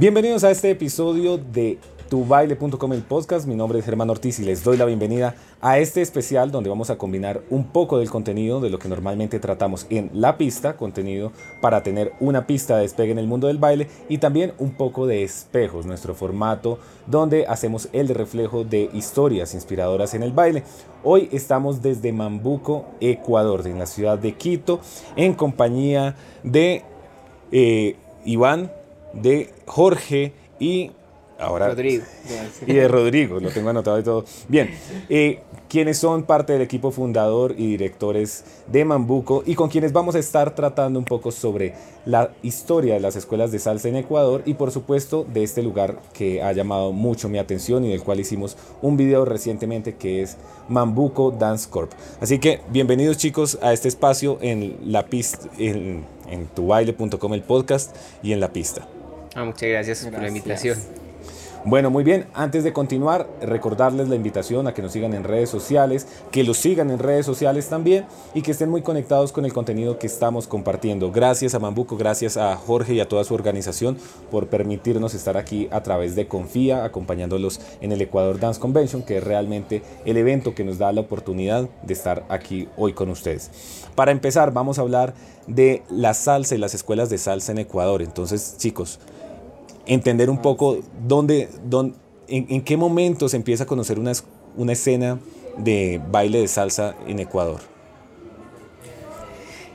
Bienvenidos a este episodio de tubaile.com el podcast. Mi nombre es Germán Ortiz y les doy la bienvenida a este especial donde vamos a combinar un poco del contenido de lo que normalmente tratamos en la pista, contenido para tener una pista de despegue en el mundo del baile y también un poco de espejos, nuestro formato donde hacemos el reflejo de historias inspiradoras en el baile. Hoy estamos desde Mambuco, Ecuador, en la ciudad de Quito, en compañía de eh, Iván, de Jorge y Ahora, Rodrigo. Y de Rodrigo, lo tengo anotado y todo. Bien, eh, quienes son parte del equipo fundador y directores de Mambuco y con quienes vamos a estar tratando un poco sobre la historia de las escuelas de salsa en Ecuador y por supuesto de este lugar que ha llamado mucho mi atención y del cual hicimos un video recientemente que es Mambuco Dance Corp. Así que bienvenidos chicos a este espacio en la pista, en, en tubaile.com el podcast y en la pista. Ah, muchas gracias, gracias. por la invitación. Bueno, muy bien, antes de continuar, recordarles la invitación a que nos sigan en redes sociales, que los sigan en redes sociales también y que estén muy conectados con el contenido que estamos compartiendo. Gracias a Mambuco, gracias a Jorge y a toda su organización por permitirnos estar aquí a través de Confía, acompañándolos en el Ecuador Dance Convention, que es realmente el evento que nos da la oportunidad de estar aquí hoy con ustedes. Para empezar, vamos a hablar de la salsa y las escuelas de salsa en Ecuador. Entonces, chicos, entender un poco dónde, dónde en, en, qué momento se empieza a conocer una, una escena de baile de salsa en Ecuador.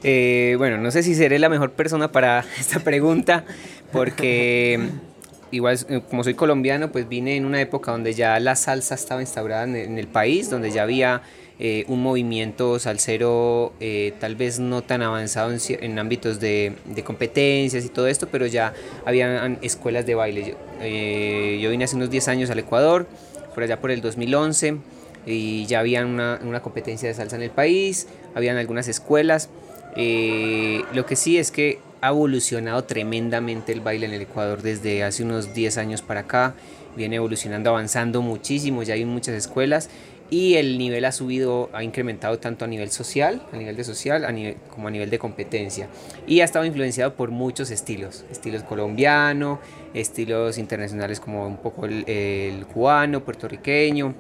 Eh, bueno, no sé si seré la mejor persona para esta pregunta, porque igual eh, como soy colombiano, pues vine en una época donde ya la salsa estaba instaurada en el país, donde ya había eh, un movimiento salsero eh, tal vez no tan avanzado en, en ámbitos de, de, competencias y todo esto, pero ya habían escuelas de baile. Yo, eh, yo, vine hace unos 10 años al Ecuador, por allá por el 2011, y ya había una, una competencia de salsa en el país, habían algunas escuelas. lo que sí es que ha evolucionado tremendamente el baile en el Ecuador desde hace unos 10 años para acá, viene evolucionando, avanzando muchísimo, ya hay muchas escuelas y el nivel ha subido, ha incrementado tanto a nivel social, a nivel de social, a nivel, como a nivel de competencia. Y ha estado influenciado por muchos estilos, estilos colombiano, estilos internacionales como un poco el, el cubano, puertorriqueño,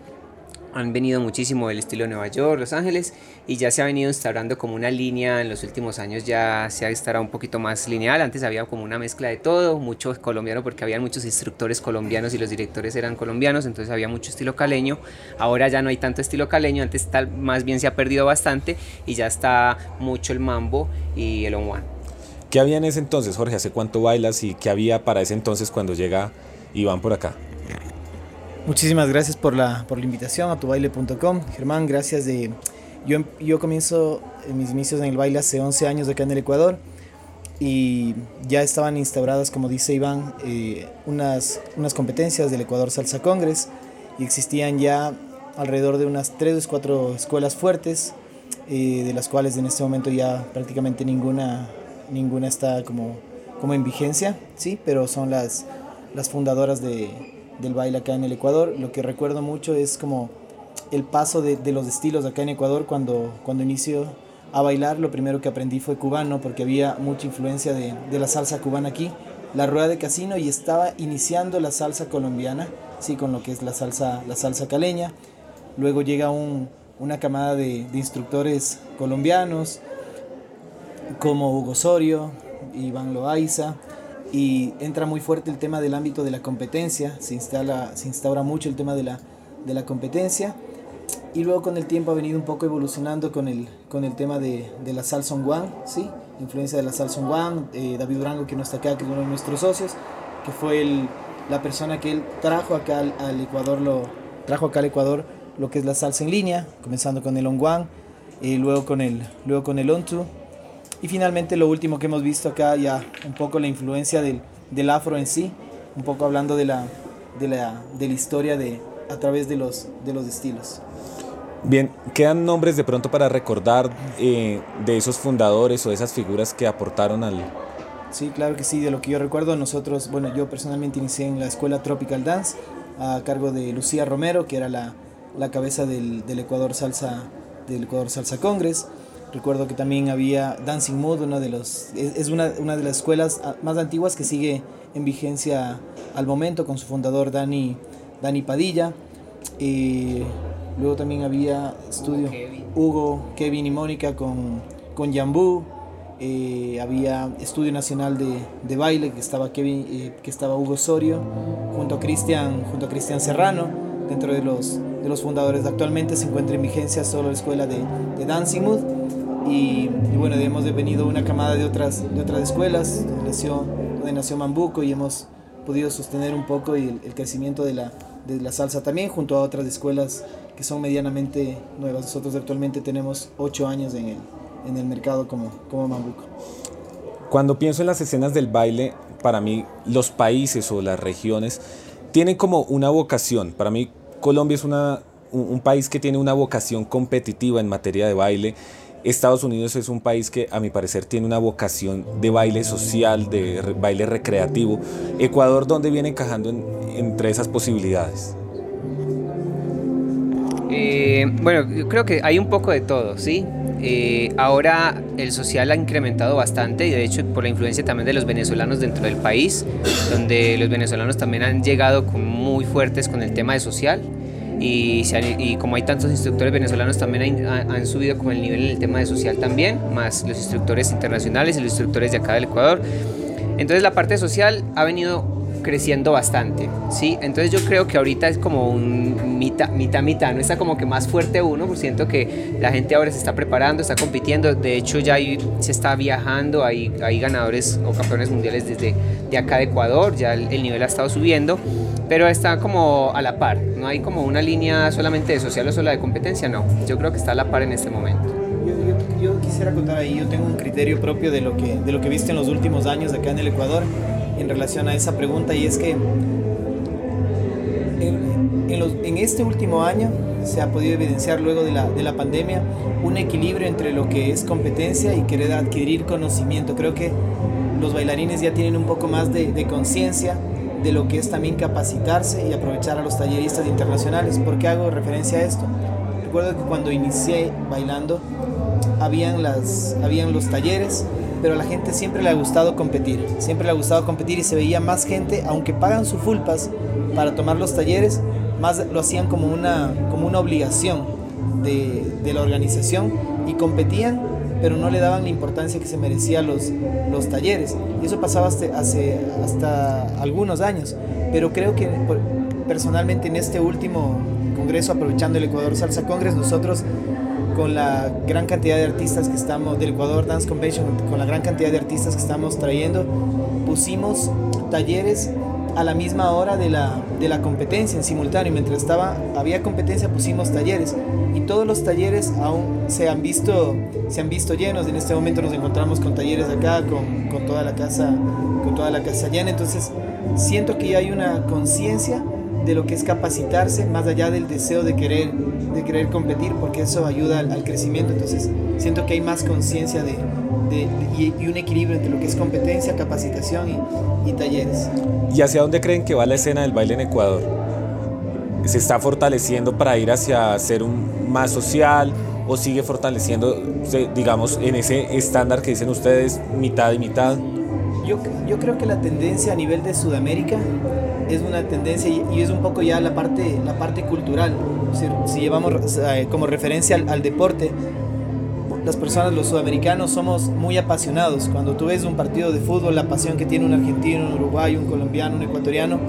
han venido muchísimo del estilo Nueva York, Los Ángeles y ya se ha venido instaurando como una línea en los últimos años ya se ha instaurado un poquito más lineal, antes había como una mezcla de todo, mucho colombiano porque había muchos instructores colombianos y los directores eran colombianos, entonces había mucho estilo caleño, ahora ya no hay tanto estilo caleño, antes tal, más bien se ha perdido bastante y ya está mucho el mambo y el on one. ¿Qué había en ese entonces, Jorge? ¿Hace cuánto bailas y qué había para ese entonces cuando llega Iván por acá? Muchísimas gracias por la, por la invitación a tubaile.com. Germán, gracias de... Yo, yo comienzo mis inicios en el baile hace 11 años acá en el Ecuador y ya estaban instauradas, como dice Iván, eh, unas, unas competencias del Ecuador Salsa Congress y existían ya alrededor de unas 3 o 4 escuelas fuertes, eh, de las cuales en este momento ya prácticamente ninguna, ninguna está como, como en vigencia, ¿sí? pero son las, las fundadoras de, del baile acá en el Ecuador. Lo que recuerdo mucho es como el paso de, de, los estilos acá en Ecuador cuando, cuando inicio a bailar. Lo primero que aprendí fue cubano porque había mucha influencia de, de, la salsa cubana aquí. La rueda de casino y estaba iniciando la salsa colombiana, sí, con lo que es la salsa, la salsa caleña. Luego llega un, una camada de, de instructores colombianos como Hugo Osorio, Iván Loaiza, y entra muy fuerte el tema del ámbito de la competencia, se, instala, se instaura mucho el tema de la, de la competencia y luego con el tiempo ha venido un poco evolucionando con el, con el tema de, de la salsa one, ¿sí? influencia de la salsa one, eh, David Durango que no está acá, que es uno de nuestros socios, que fue el, la persona que él trajo acá al, al, Ecuador, lo, trajo acá al Ecuador lo que es la salsa en línea, comenzando con el on one, y luego con el, luego con el on two, y finalmente lo último que hemos visto acá, ya un poco la influencia del, del afro en sí, un poco hablando de la, de la, de la historia de, a través de los, de los estilos. Bien, ¿quedan nombres de pronto para recordar eh, de esos fundadores o de esas figuras que aportaron al... Sí, claro que sí, de lo que yo recuerdo, nosotros, bueno, yo personalmente inicié en la escuela Tropical Dance a cargo de Lucía Romero, que era la, la cabeza del, del, Ecuador Salsa, del Ecuador Salsa Congress. Recuerdo que también había Dancing Mood, una de los, es, una, una, de las escuelas ah, más antiguas que sigue en vigencia al momento con su fundador Dani, Dani Padilla. Eh, luego también había estudio Hugo, Kevin y Mónica con, con Yambú. Eh, había Estudio Nacional de, de Baile, que estaba, Kevin, eh, que estaba Hugo Osorio, junto a Cristian, junto a Cristian Serrano, dentro de los, de los fundadores. Actualmente se encuentra en vigencia solo la escuela de, de Dancing Mood. Y, bueno, hemos venido una camada de otras, de otras escuelas, donde nació, donde nació Mambuco y hemos podido sostener un poco el, el crecimiento de la, de la salsa también, junto a otras escuelas que son medianamente nuevas. Nosotros actualmente tenemos ocho años en el, en el mercado como, como Mambuco. Cuando pienso en las escenas del baile, para mí los países o las regiones tienen como una vocación. Para mí Colombia es una, un, país que tiene una vocación competitiva en materia de baile. Estados Unidos es un país que a mi parecer tiene una vocación de baile social, de baile recreativo. Ecuador, ¿dónde viene encajando entre esas posibilidades? Eh, bueno, yo creo que hay un poco de todo, ¿sí? Eh, ahora el social ha incrementado bastante y de hecho por la influencia también de los venezolanos dentro del país, donde los venezolanos también han llegado muy fuertes con el tema de social y, como hay tantos instructores venezolanos también han, han, subido con el nivel en el tema de social también, más los instructores internacionales y los instructores de acá del Ecuador. Entonces la parte social ha venido creciendo bastante, ¿sí? Entonces yo creo que ahorita es como un mitad, mitad, mitad, no está como que más fuerte uno, pues siento que la gente ahora se está preparando, está compitiendo, de hecho ya se está viajando, hay, hay ganadores o campeones mundiales desde de acá de Ecuador, ya el, nivel ha estado subiendo, pero está como a la par, no hay como una línea solamente de social o solo de competencia, no, yo creo que está a la par en este momento. Yo, yo, quisiera contar ahí, yo tengo un criterio propio de lo que, de lo que he visto en los últimos años acá en el Ecuador en relación a esa pregunta y es que en, en, los, en, este último año se ha podido evidenciar luego de la, de la pandemia un equilibrio entre lo que es competencia y querer adquirir conocimiento. Creo que los bailarines ya tienen un poco más de, de conciencia de lo que es también capacitarse y aprovechar a los talleristas internacionales. ¿Por qué hago referencia a esto? Recuerdo que cuando inicié bailando, habían, las, habían los talleres, pero a la gente siempre le ha gustado competir, siempre le ha gustado competir y se veía más gente, aunque pagan su full pass para tomar los talleres, más lo hacían como una, como una obligación de, de la organización y competían, pero no le daban la importancia que se merecían los, los talleres. Y eso pasaba hasta, hace, hasta algunos años, pero creo que personalmente en este último congreso, aprovechando el Ecuador Salsa Congress, nosotros con la gran cantidad de artistas que estamos, del Ecuador Dance Convention, con la gran cantidad de artistas que estamos trayendo, pusimos talleres a la misma hora de la, de la competencia en simultáneo. Mientras estaba, había competencia, pusimos talleres. Y todos los talleres aún se han visto, se han visto llenos. En este momento nos encontramos con talleres acá, con, con toda la casa, con toda la casa llena. Entonces, siento que hay una conciencia de lo que es capacitarse más allá del deseo de querer, de querer competir, porque eso ayuda al, crecimiento. Entonces, siento que hay más conciencia de, de, y, un equilibrio entre lo que es competencia, capacitación y, y talleres. ¿Y hacia dónde creen que va la escena del baile en Ecuador? ¿Se está fortaleciendo para ir hacia ser un más social o sigue fortaleciendo, digamos, en ese estándar que dicen ustedes, mitad y mitad? Yo, yo creo que la tendencia a nivel de Sudamérica es una tendencia y, es un poco ya la parte, la parte cultural. Si, llevamos eh, como referencia al, deporte, las personas, los sudamericanos, somos muy apasionados. Cuando tú ves un partido de fútbol, la pasión que tiene un argentino, un uruguayo, un colombiano, un ecuatoriano,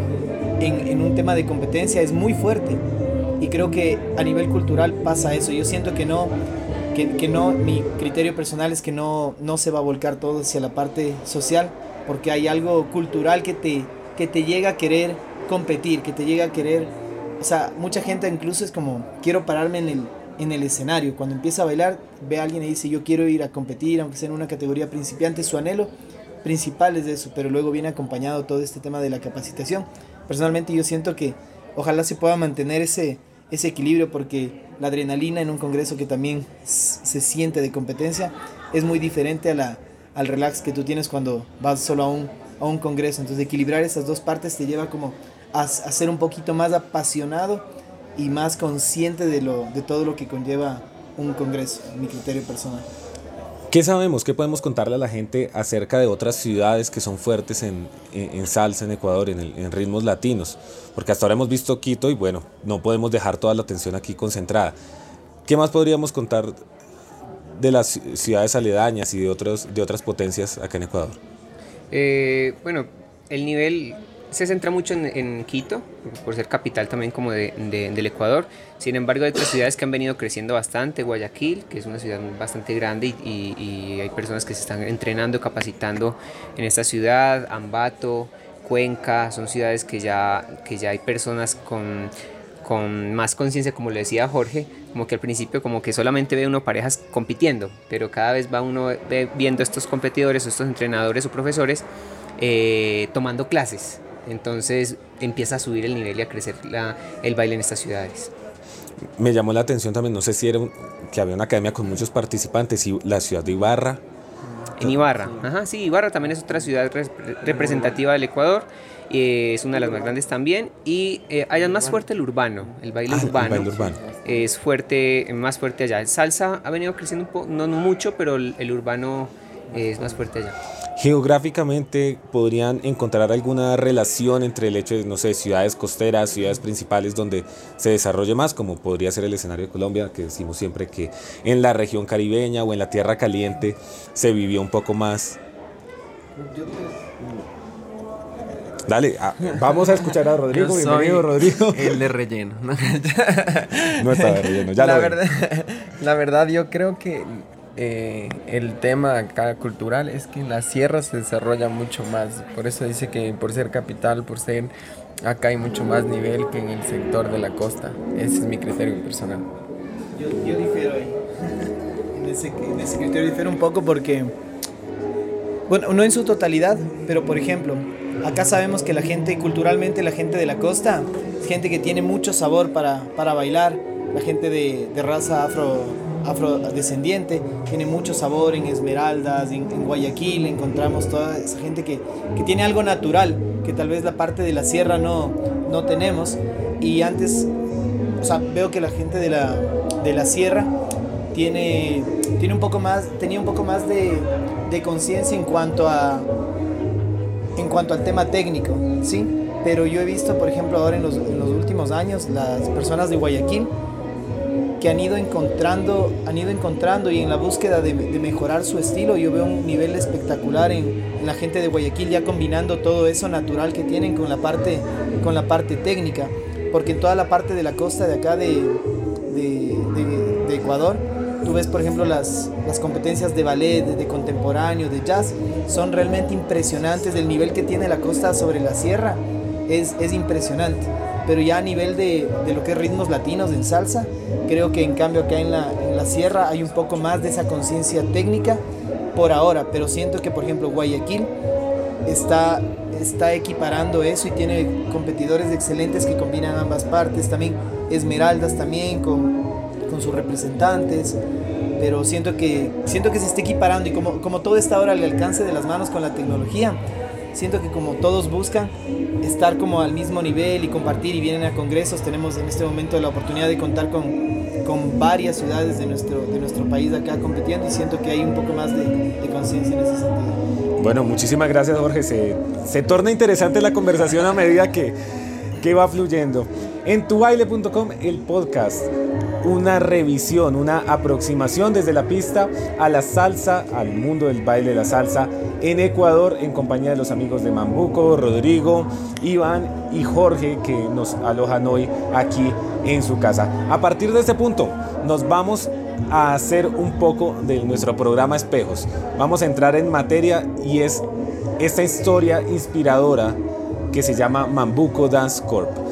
en, en un tema de competencia es muy fuerte. Y creo que a nivel cultural pasa eso. Yo siento que no, que, que, no, mi criterio personal es que no, no se va a volcar todo hacia la parte social, porque hay algo cultural que te, que te llega a querer competir, que te llega a querer, o sea, mucha gente incluso es como, quiero pararme en el, en el escenario, cuando empieza a bailar, ve a alguien y dice, yo quiero ir a competir, aunque sea en una categoría principiante, su anhelo principal es de eso, pero luego viene acompañado todo este tema de la capacitación. Personalmente yo siento que ojalá se pueda mantener ese, ese equilibrio porque la adrenalina en un congreso que también se siente de competencia es muy diferente a la, al relax que tú tienes cuando vas solo a un a un congreso. Entonces equilibrar esas dos partes te lleva como a, ser un poquito más apasionado y más consciente de, lo, de todo lo que conlleva un congreso, mi criterio personal. ¿Qué sabemos? ¿Qué podemos contarle a la gente acerca de otras ciudades que son fuertes en, en, salsa en Ecuador, en, en, ritmos latinos? Porque hasta ahora hemos visto Quito y bueno, no podemos dejar toda la atención aquí concentrada. ¿Qué más podríamos contar de las ciudades aledañas y de, otros, de otras potencias acá en Ecuador? Eh, bueno, el nivel se centra mucho en, Quito, por ser capital también como de, del Ecuador. Sin embargo, hay otras ciudades que han venido creciendo bastante. Guayaquil, que es una ciudad bastante grande y, hay personas que se están entrenando, capacitando en esta ciudad. Ambato, Cuenca, son ciudades que ya, que ya hay personas con, con más conciencia, como le decía Jorge, como que al principio como que solamente ve uno parejas compitiendo, pero cada vez va uno viendo estos competidores, estos entrenadores o profesores eh, tomando clases entonces empieza a subir el nivel y a crecer la, el baile en estas ciudades. Me llamó la atención también, no sé si era que había una academia con muchos participantes y la ciudad de Ibarra. En Ibarra, ajá, sí, Ibarra también es otra ciudad representativa del Ecuador, es una de las más grandes también y eh, allá es más fuerte el urbano, el baile, ah, urbano, urbano. Es fuerte, más fuerte allá. El salsa ha venido creciendo un poco, no mucho, pero el urbano es más fuerte allá. Geográficamente podrían encontrar alguna relación entre el hecho de, no sé, ciudades costeras, ciudades principales donde se desarrolle más, como podría ser el escenario de Colombia, que decimos siempre que en la región caribeña o en la tierra caliente se vivió un poco más. Dale, ah, vamos a escuchar a Rodrigo. Bienvenido, Rodrigo. El de relleno. No, está de relleno, ya la verdad, La verdad, yo creo que eh, el tema acá cultural es que en la sierra se desarrolla mucho más. Por eso dice que por ser capital, por ser acá hay mucho más nivel que en el sector de la costa. Ese es mi criterio personal. Yo, yo difiero ahí. En ese, en ese criterio difiero un poco porque, bueno, no en su totalidad, pero por ejemplo, acá sabemos que la gente, culturalmente la gente de la costa, gente que tiene mucho sabor para, para bailar, la gente de, raza afro afrodescendiente, tiene mucho sabor en Esmeraldas, en, Guayaquil, encontramos toda esa gente que, que, tiene algo natural, que tal vez la parte de la sierra no, no tenemos. Y antes, o sea, veo que la gente de la, de la sierra tiene, tiene un poco más, tenía un poco más de, de conciencia en cuanto a en cuanto al tema técnico, ¿sí? Pero yo he visto, por ejemplo, ahora en los, últimos años, las personas de Guayaquil que han ido encontrando, han ido encontrando y en la búsqueda de, mejorar su estilo, yo veo un nivel espectacular en, la gente de Guayaquil ya combinando todo eso natural que tienen con la parte, con la parte técnica, porque en toda la parte de la costa de acá de, Ecuador, tú ves por ejemplo las, las competencias de ballet, de, contemporáneo, de jazz, son realmente impresionantes, el nivel que tiene la costa sobre la sierra. Es, es impresionante. Pero ya a nivel de, de, lo que es ritmos latinos en salsa, creo que en cambio acá en la, en la sierra hay un poco más de esa conciencia técnica por ahora, pero siento que por ejemplo Guayaquil está, está equiparando eso y tiene competidores excelentes que combinan ambas partes, también Esmeraldas también con, con sus representantes, pero siento que, siento que se está equiparando y como, como todo está ahora al alcance de las manos con la tecnología, siento que como todos buscan estar como al mismo nivel y compartir y vienen a congresos, tenemos en este momento la oportunidad de contar con, con varias ciudades de nuestro, de nuestro país acá compitiendo y siento que hay un poco más de, de conciencia en ese sentido. Bueno, muchísimas gracias Jorge, se, se torna interesante la conversación a medida que, que va fluyendo. En tubaile.com el podcast una revisión, una aproximación desde la pista a la salsa, al mundo del baile de la salsa en Ecuador en compañía de los amigos de Mambuco, Rodrigo, Iván y Jorge que nos alojan hoy aquí en su casa. A partir de este punto nos vamos a hacer un poco de nuestro programa Espejos. Vamos a entrar en materia y es esta historia inspiradora que se llama Mambuco Dance Corp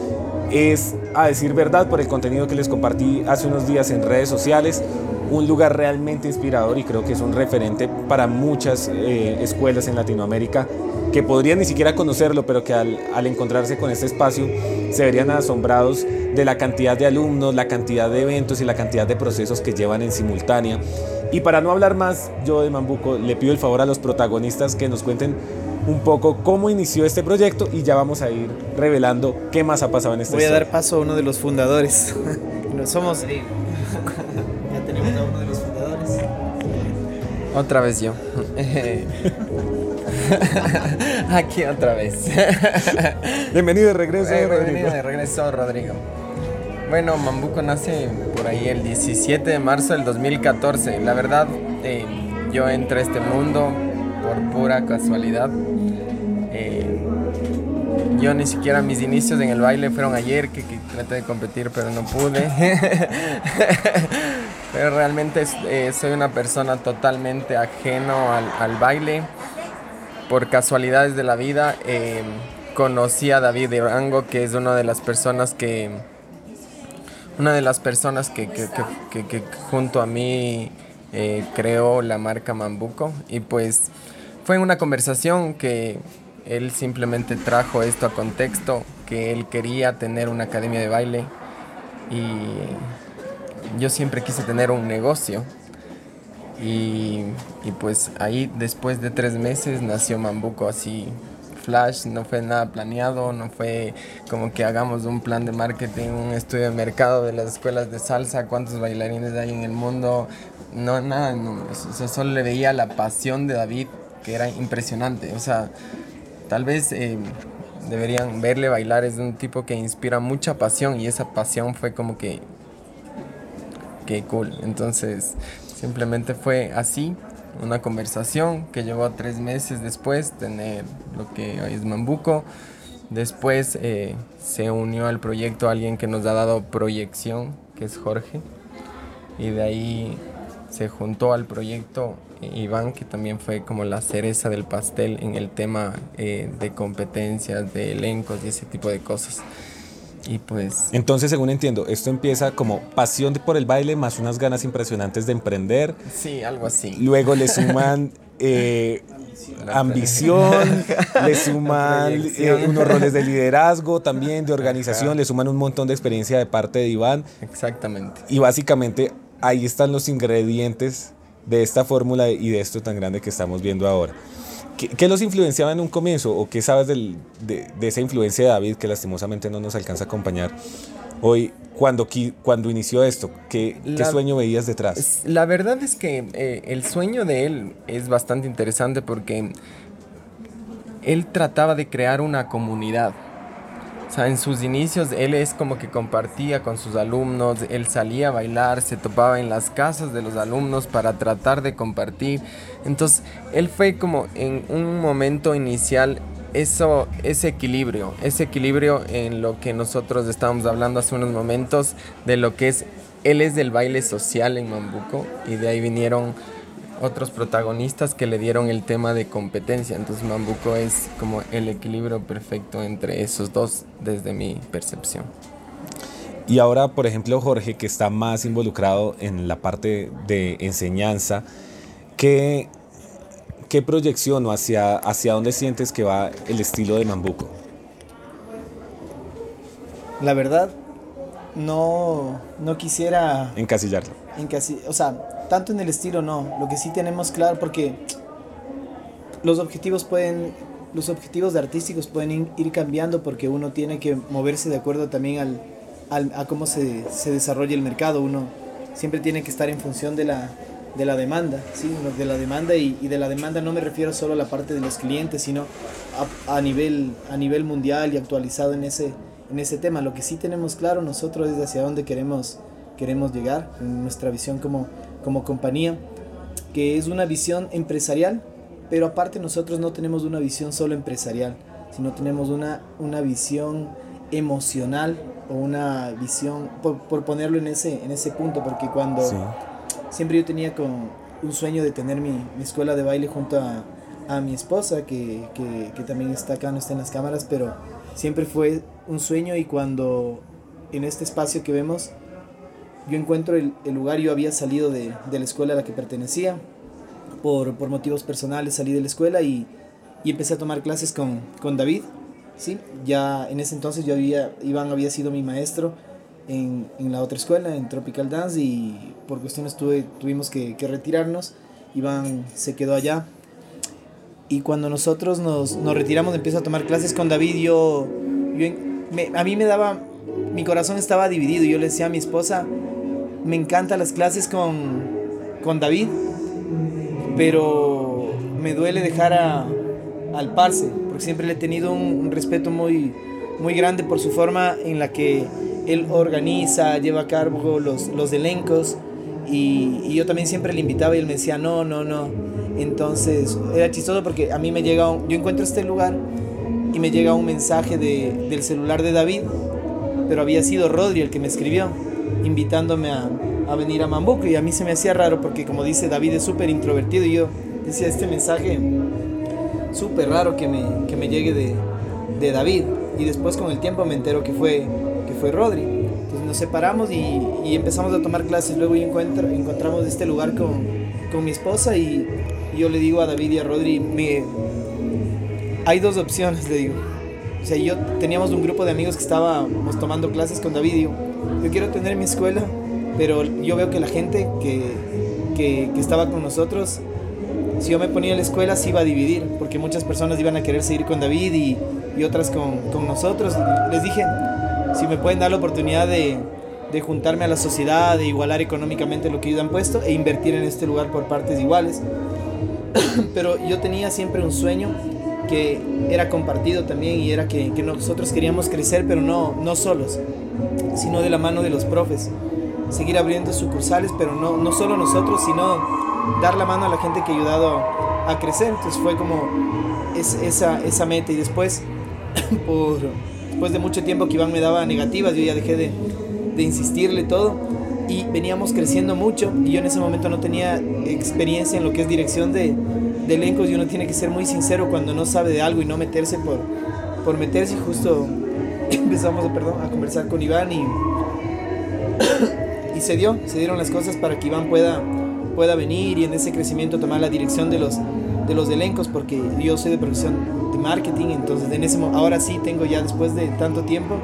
es, a decir verdad, por el contenido que les compartí hace unos días en redes sociales, un lugar realmente inspirador y creo que es un referente para muchas eh, escuelas en Latinoamérica que podrían ni siquiera conocerlo, pero que al, al, encontrarse con este espacio se verían asombrados de la cantidad de alumnos, la cantidad de eventos y la cantidad de procesos que llevan en simultánea. Y para no hablar más, yo de Mambuco le pido el favor a los protagonistas que nos cuenten un poco cómo inició este proyecto y ya vamos a ir revelando qué más ha pasado en este Voy a dar paso a uno de los fundadores. no somos. ya tenemos a uno de los fundadores. Otra vez yo. Aquí otra vez. bienvenido de regreso, eh, Bienvenido de regreso, Rodrigo. Bueno, Mambuco nace por ahí el 17 de marzo del 2014. La verdad, eh, yo entré a este mundo por pura casualidad. Eh, yo ni siquiera mis inicios en el baile fueron ayer, que, traté de competir pero no pude. pero realmente eh, soy una persona totalmente ajeno al, baile. Por casualidades de la vida conocí a David Durango, que es una de las personas que una de las personas que, junto a mí eh, creó la marca Mambuco y pues fue una conversación que él simplemente trajo esto a contexto, que él quería tener una academia de baile y yo siempre quise tener un negocio. Y, y pues ahí después de tres meses nació Mambuco así flash, no fue nada planeado, no fue como que hagamos un plan de marketing, un estudio de mercado de las escuelas de salsa, cuántos bailarines hay en el mundo, no, nada, o solo le veía la pasión de David, que era impresionante, o sea, tal vez eh, deberían verle bailar, es un tipo que inspira mucha pasión y esa pasión fue como que, que cool, entonces simplemente fue así una conversación que llevó tres meses después tener lo que es Mambuco. Después eh, se unió al proyecto alguien que nos ha dado proyección, que es Jorge. Y de ahí se juntó al proyecto Iván, que también fue como la cereza del pastel en el tema eh, de competencias, de elencos y ese tipo de cosas. Y pues... Entonces, según entiendo, esto empieza como pasión por el baile más unas ganas impresionantes de emprender. Sí, algo así. Luego le suman eh, ambición, le suman eh, unos roles de liderazgo también, de organización, le suman un montón de experiencia de parte de Iván. Exactamente. Y básicamente ahí están los ingredientes de esta fórmula y de esto tan grande que estamos viendo ahora. ¿Qué, los influenciaba en un comienzo o qué sabes de, esa influencia de David que lastimosamente no nos alcanza a acompañar hoy cuando, cuando inició esto? ¿Qué, sueño veías detrás? La verdad es que eh, el sueño de él es bastante interesante porque él trataba de crear una comunidad. En sus inicios él es como que compartía con sus alumnos, él salía a bailar, se topaba en las casas de los alumnos para tratar de compartir. Entonces, él fue como en un momento inicial eso, ese equilibrio, ese equilibrio en lo que nosotros estábamos hablando hace unos momentos de lo que es, él es del baile social en Mambuco y de ahí vinieron otros protagonistas que le dieron el tema de competencia. Entonces Mambuco es como el equilibrio perfecto entre esos dos desde mi percepción. Y ahora, por ejemplo, Jorge, que está más involucrado en la parte de enseñanza, ¿qué, qué proyección o hacia, hacia dónde sientes que va el estilo de Mambuco? La verdad, no, no quisiera... Encasillarlo. o sea, tanto en el estilo no, lo que sí tenemos claro, porque los objetivos pueden, los objetivos de artísticos pueden ir cambiando porque uno tiene que moverse de acuerdo también al, a cómo se, se, desarrolla el mercado, uno siempre tiene que estar en función de la, de la demanda, ¿sí? de la demanda y, y, de la demanda no me refiero solo a la parte de los clientes, sino a, a, nivel, a nivel mundial y actualizado en ese, en ese tema. Lo que sí tenemos claro nosotros es hacia dónde queremos, queremos llegar, en nuestra visión como como compañía, que es una visión empresarial, pero aparte nosotros no tenemos una visión solo empresarial, sino tenemos una, una visión emocional o una visión, por, ponerlo en ese, en ese punto, porque cuando siempre yo tenía con un sueño de tener mi, mi escuela de baile junto a, a mi esposa, que, que, que, también está acá, no está en las cámaras, pero siempre fue un sueño y cuando en este espacio que vemos yo encuentro el, el lugar, yo había salido de, de, la escuela a la que pertenecía, por, por motivos personales salí de la escuela y, y empecé a tomar clases con, con, David, ¿sí? Ya en ese entonces yo había, Iván había sido mi maestro en, en la otra escuela, en Tropical Dance, y por cuestiones tuve, tuvimos que, retirarnos, Iván se quedó allá. Y cuando nosotros nos, nos retiramos, empiezo a tomar clases con David, yo, yo a mí me daba, mi corazón estaba dividido, yo le decía a mi esposa, me encantan las clases con, con David, pero me duele dejar a, al Parce, porque siempre le he tenido un, respeto muy, muy grande por su forma en la que él organiza, lleva a cabo los, los elencos y, y, yo también siempre le invitaba y él me decía, no, no, no. Entonces era chistoso porque a mí me llega, yo encuentro este lugar y me llega un mensaje de, del celular de David, pero había sido Rodri el que me escribió, invitándome a, a venir a Mambuco y a mí se me hacía raro porque como dice David es súper introvertido y yo decía este mensaje súper raro que me, que me llegue de, de, David y después con el tiempo me entero que fue, que fue Rodri. Entonces nos separamos y, y empezamos a tomar clases, luego encuentro, encontramos este lugar con, con mi esposa y, yo le digo a David y a Rodri, me, hay dos opciones, le digo. O sea, yo teníamos un grupo de amigos que estábamos tomando clases con David y digo, yo quiero tener mi escuela, pero yo veo que la gente que, que, que estaba con nosotros, si yo me ponía en la escuela, se iba a dividir, porque muchas personas iban a querer seguir con David y, y otras con, con, nosotros. Les dije, si me pueden dar la oportunidad de, de juntarme a la sociedad, de igualar económicamente lo que ellos han puesto e invertir en este lugar por partes iguales. pero yo tenía siempre un sueño que era compartido también y era que, que, nosotros queríamos crecer, pero no, no solos, sino de la mano de los profes. Seguir abriendo sucursales, pero no, no solo nosotros, sino dar la mano a la gente que ha ayudado a crecer. Entonces fue como es, esa, esa meta y después, por, después de mucho tiempo que Iván me daba negativas, yo ya dejé de, de insistirle todo y veníamos creciendo mucho y yo en ese momento no tenía experiencia en lo que es dirección de, de elencos y uno tiene que ser muy sincero cuando no sabe de algo y no meterse por, por meterse. Justo empezamos perdón, a conversar con Iván y, y se dio, se dieron las cosas para que Iván pueda, pueda venir y en ese crecimiento tomar la dirección de los, de los elencos porque yo soy de profesión de marketing, entonces en ese, ahora sí tengo ya después de tanto tiempo.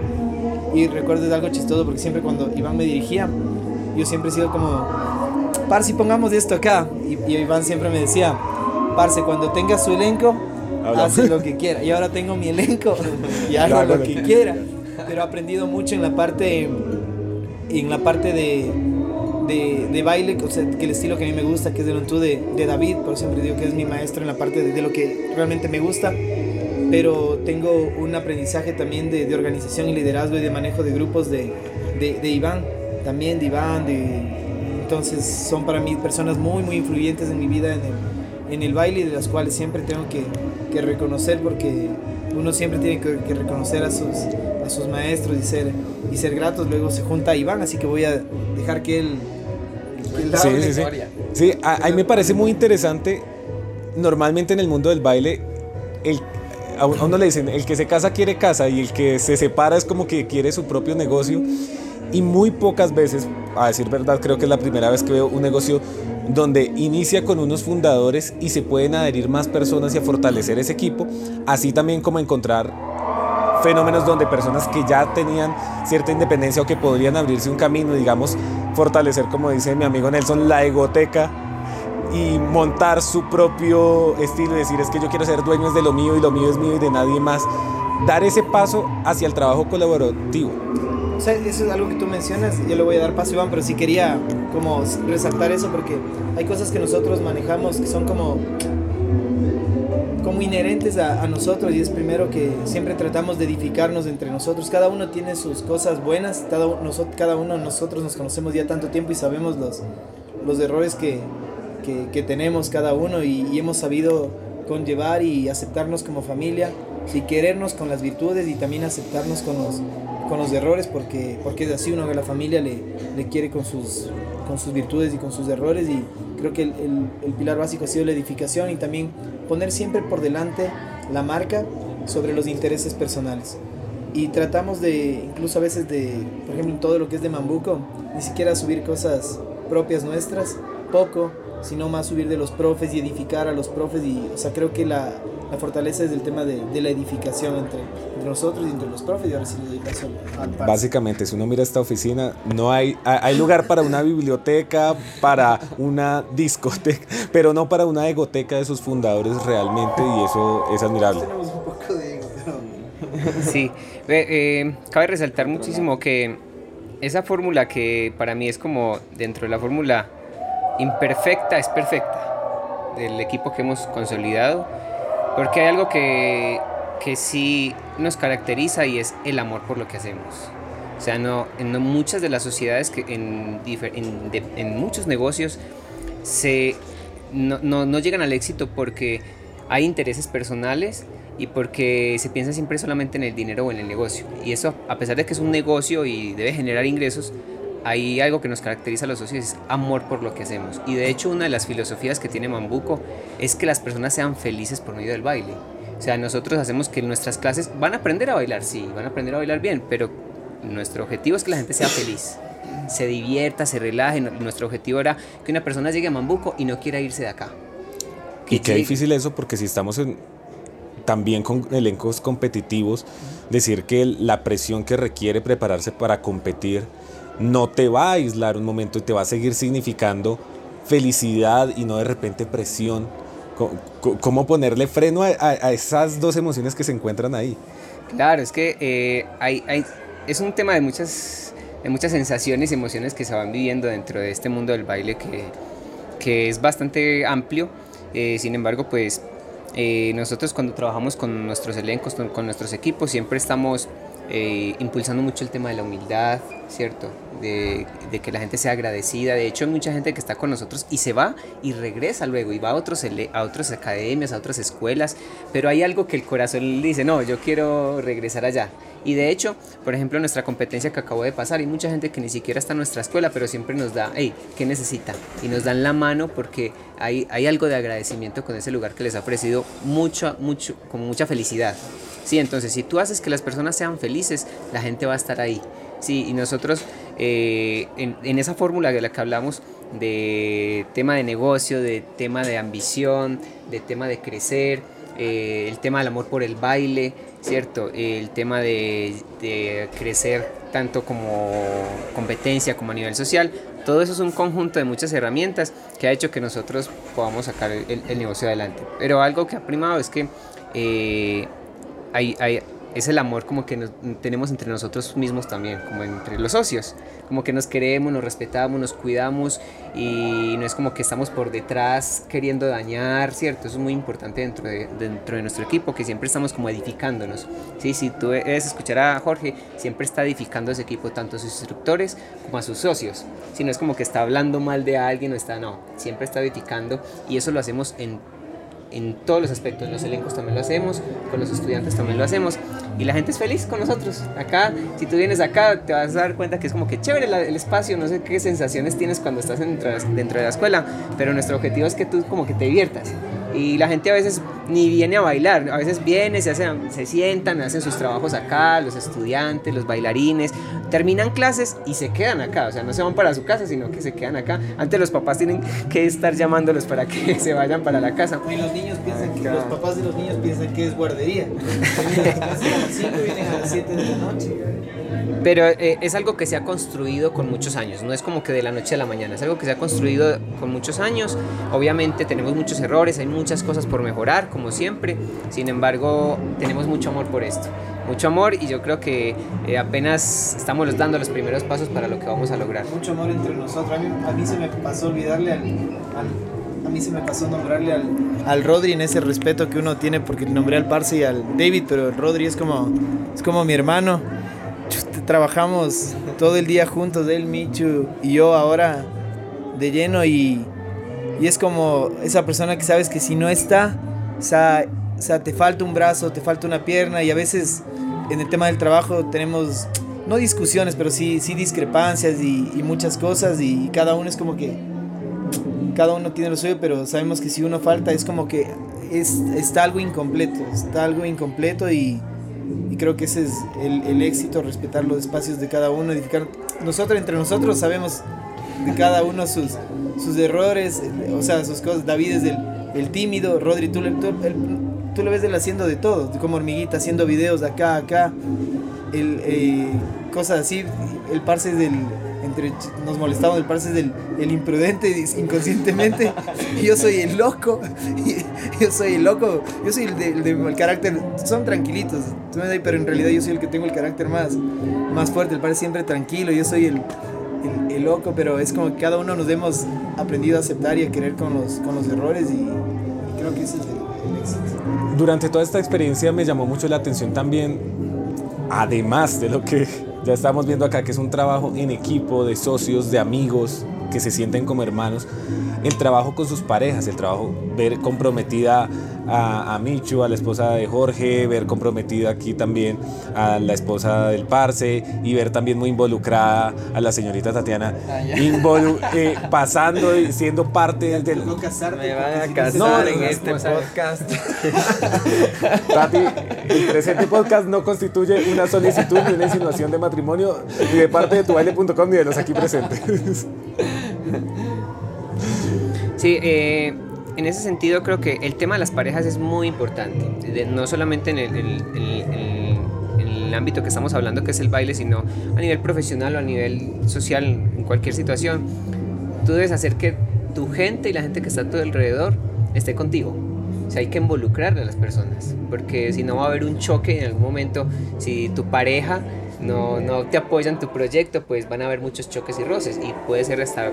Y recuerdo algo chistoso porque siempre cuando Iván me dirigía, yo siempre he sido como, par si pongamos esto acá. Y Iván siempre me decía, Parce, cuando tenga su elenco, Hablamos. hace lo que quiera. Y ahora tengo mi elenco y hago claro, lo que quiera. Pero he aprendido mucho en la parte, en la parte de, de, de, baile, o sea, que el estilo que a mí me gusta, que es el de, de David, por siempre digo que es mi maestro en la parte de, de lo que realmente me gusta. Pero tengo un aprendizaje también de, organización y liderazgo y de manejo de grupos de, de Iván, también de Iván, de, entonces son para mí personas muy, muy influyentes en mi vida en el, en el baile y de las cuales siempre tengo que, que reconocer porque uno siempre tiene que, que, reconocer a sus, a sus maestros y ser, y ser gratos. Luego se junta Iván, así que voy a dejar que él... Que él sí, sí, sí. sí, a, a mí me parece muy interesante. Normalmente en el mundo del baile, el, a uno le dicen, el que se casa quiere casa y el que se separa es como que quiere su propio negocio. Y muy pocas veces, a decir verdad, creo que es la primera vez que veo un negocio donde inicia con unos fundadores y se pueden adherir más personas y a fortalecer ese equipo, así también como encontrar fenómenos donde personas que ya tenían cierta independencia o que podrían abrirse un camino, digamos, fortalecer, como dice mi amigo Nelson, la egoteca y montar su propio estilo decir es que yo quiero ser dueño de lo mío y lo mío es mío y de nadie más. Dar ese paso hacia el trabajo colaborativo. O sea, eso es algo que tú mencionas, yo le voy a dar paso Iván, pero sí quería como resaltar eso porque hay cosas que nosotros manejamos que son como como inherentes a, nosotros y es primero que siempre tratamos de edificarnos entre nosotros. Cada uno tiene sus cosas buenas, cada, uno de nosotros nos conocemos ya tanto tiempo y sabemos los, los errores que, que, que tenemos cada uno y, y, hemos sabido conllevar y aceptarnos como familia y querernos con las virtudes y también aceptarnos con los, con los errores porque, porque es así uno que la familia le, le quiere con sus, con sus virtudes y con sus errores y creo que el, el, el, pilar básico ha sido la edificación y también poner siempre por delante la marca sobre los intereses personales. Y tratamos de, incluso a veces de, por ejemplo, en todo lo que es de Mambuco, ni siquiera subir cosas propias nuestras, poco, sino más subir de los profes y edificar a los profes. Y, o sea, creo que la, la fortaleza es el tema de, de la edificación entre, entre, nosotros y entre los profes y ahora sí la dedicación al par. Básicamente, si uno mira esta oficina, no hay, hay lugar para una biblioteca, para una discoteca, pero no para una egoteca de sus fundadores realmente y eso es admirable. Tenemos un poco de ego, pero... Sí, eh, cabe resaltar muchísimo que esa fórmula que para mí es como dentro de la fórmula imperfecta es perfecta. del equipo que hemos consolidado, porque hay algo que, que sí nos caracteriza y es el amor por lo que hacemos. O sea, no, en muchas de las sociedades, que en, en, muchos negocios, se, no, no, no llegan al éxito porque hay intereses personales y porque se piensa siempre solamente en el dinero o en el negocio. Y eso, a pesar de que es un negocio y debe generar ingresos, hay algo que nos caracteriza a los socios, es amor por lo que hacemos. Y de hecho una de las filosofías que tiene Mambuco es que las personas sean felices por medio del baile. O sea, nosotros hacemos que nuestras clases van a aprender a bailar, sí, van a aprender a bailar bien, pero nuestro objetivo es que la gente sea feliz, se divierta, se relaje. Nuestro objetivo era que una persona llegue a Mambuco y no quiera irse de acá. y qué difícil eso, porque si estamos en, también con elencos competitivos, decir que la presión que requiere prepararse para competir no te va a aislar un momento y te va a seguir significando felicidad y no de repente presión. ¿Cómo, ponerle freno a, esas dos emociones que se encuentran ahí? Claro, es que eh, hay, hay, es un tema de muchas, de muchas sensaciones y emociones que se van viviendo dentro de este mundo del baile que, que es bastante amplio. Eh, sin embargo, pues eh, nosotros cuando trabajamos con nuestros elencos, con nuestros equipos, siempre estamos impulsando mucho el tema de la humildad, ¿cierto? De, que la gente sea agradecida. De hecho, hay mucha gente que está con nosotros y se va y regresa luego y va a, otros, a otras academias, a otras escuelas, pero hay algo que el corazón le dice, no, yo quiero regresar allá. Y de hecho, por ejemplo, nuestra competencia que acabo de pasar, hay mucha gente que ni siquiera está en nuestra escuela, pero siempre nos da, hey, ¿qué necesita? Y nos dan la mano porque hay, hay algo de agradecimiento con ese lugar que les ha ofrecido mucho, mucho, con mucha felicidad. Sí, entonces si tú haces que las personas sean felices, la gente va a estar ahí. Sí, y nosotros eh, en, esa fórmula de la que hablamos de tema de negocio, de tema de ambición, de tema de crecer, eh, el tema del amor por el baile, ¿cierto? El tema de, crecer tanto como competencia como a nivel social. Todo eso es un conjunto de muchas herramientas que ha hecho que nosotros podamos sacar el, negocio adelante. Pero algo que ha primado es que eh, hay, hay, es el amor como que tenemos entre nosotros mismos también, como entre los socios, como que nos queremos, nos respetamos, nos cuidamos y no es como que estamos por detrás queriendo dañar, ¿cierto? Es muy importante dentro de, dentro de nuestro equipo, que siempre estamos como edificándonos. ¿sí? Si tú debes escuchar a Jorge, siempre está edificando ese equipo, tanto a sus instructores como a sus socios. Si no es como que está hablando mal de alguien o está, no, siempre está edificando y eso lo hacemos en en todos los aspectos. En los elencos también lo hacemos, con los estudiantes también lo hacemos. Y la gente es feliz con nosotros. Acá, si tú vienes acá, te vas a dar cuenta que es como que chévere el espacio. No sé qué sensaciones tienes cuando estás dentro, dentro de la escuela, pero nuestro objetivo es que tú como que te diviertas. Y la gente a veces ni viene a bailar, a veces viene, se, hacen, se sientan, hacen sus trabajos acá, los estudiantes, los bailarines, terminan clases y se quedan acá, o sea, no se van para su casa, sino que se quedan acá. Antes los papás tienen que estar llamándolos para que se vayan para la casa. Y los niños piensan que, los papás de los niños piensan que es guardería. Vienen a las 5 y vienen a las 7 de la noche. Pero eh, es algo que se ha construido con muchos años, no es como que de la noche a la mañana, es algo que se ha construido con muchos años. Obviamente tenemos muchos errores, hay muchas cosas por mejorar, como siempre. Sin embargo, tenemos mucho amor por esto. Mucho amor y yo creo que eh, apenas estamos dando los primeros pasos para lo que vamos a lograr. Mucho amor entre nosotros. A mí, se me pasó olvidarle al, a mí se me pasó nombrarle al, al Rodri en ese respeto que uno tiene porque nombré al Parse y al David, pero el Rodri es como, es como mi hermano. Trabajamos todo el día juntos, él, Michu y yo ahora de lleno y, y es como esa persona que sabes que si no está, o sea, o sea, te falta un brazo, te falta una pierna y a veces en el tema del trabajo tenemos, no discusiones, pero sí, sí discrepancias y, y muchas cosas y, cada uno es como que, cada uno tiene lo suyo, pero sabemos que si uno falta es como que es, está algo incompleto, está algo incompleto y, y creo que ese es el, el, éxito, respetar los espacios de cada uno, edificar. Nosotros entre nosotros sabemos de cada uno sus, sus errores, o sea, sus cosas. David es el, el tímido, Rodri, tú, tú, tú, lo ves él haciendo de todo, como hormiguita, haciendo videos de acá, acá, el, eh, cosas así. El parce del, entre, nos molestamos, el parce es del el imprudente inconscientemente. yo soy el loco, yo soy el loco, yo soy el del carácter, son tranquilitos, pero en realidad yo soy el que tengo el carácter más, más fuerte, el parce siempre tranquilo, yo soy el, el, el loco, pero es como que cada uno nos demos aprendido a aceptar y a querer con los, con los errores y, creo que ese es el, el éxito. Durante toda esta experiencia me llamó mucho la atención también, además de lo que ya estamos viendo acá, que es un trabajo en equipo, de socios, de amigos, que se sienten como hermanos, el trabajo con sus parejas, el trabajo, ver comprometida a, a, Michu, a la esposa de Jorge, ver comprometida aquí también a la esposa del Parce y ver también muy involucrada a la señorita Tatiana, ah, eh, pasando y siendo parte del... No Me van a casar en este podcast. Tati, el presente podcast no constituye una solicitud ni una insinuación de matrimonio ni de parte de tubaile.com ni de los aquí presentes. Sí, eh, en ese sentido creo que el tema de las parejas es muy importante, no solamente en el, ámbito que estamos hablando, que es el baile, sino a nivel profesional o a nivel social, en cualquier situación. Tú debes hacer que tu gente y la gente que está a tu alrededor esté contigo. O sea, hay que involucrar a las personas, porque si no va a haber un choque en algún momento, si tu pareja no, no te apoya en tu proyecto, pues van a haber muchos choques y roces y puede ser hasta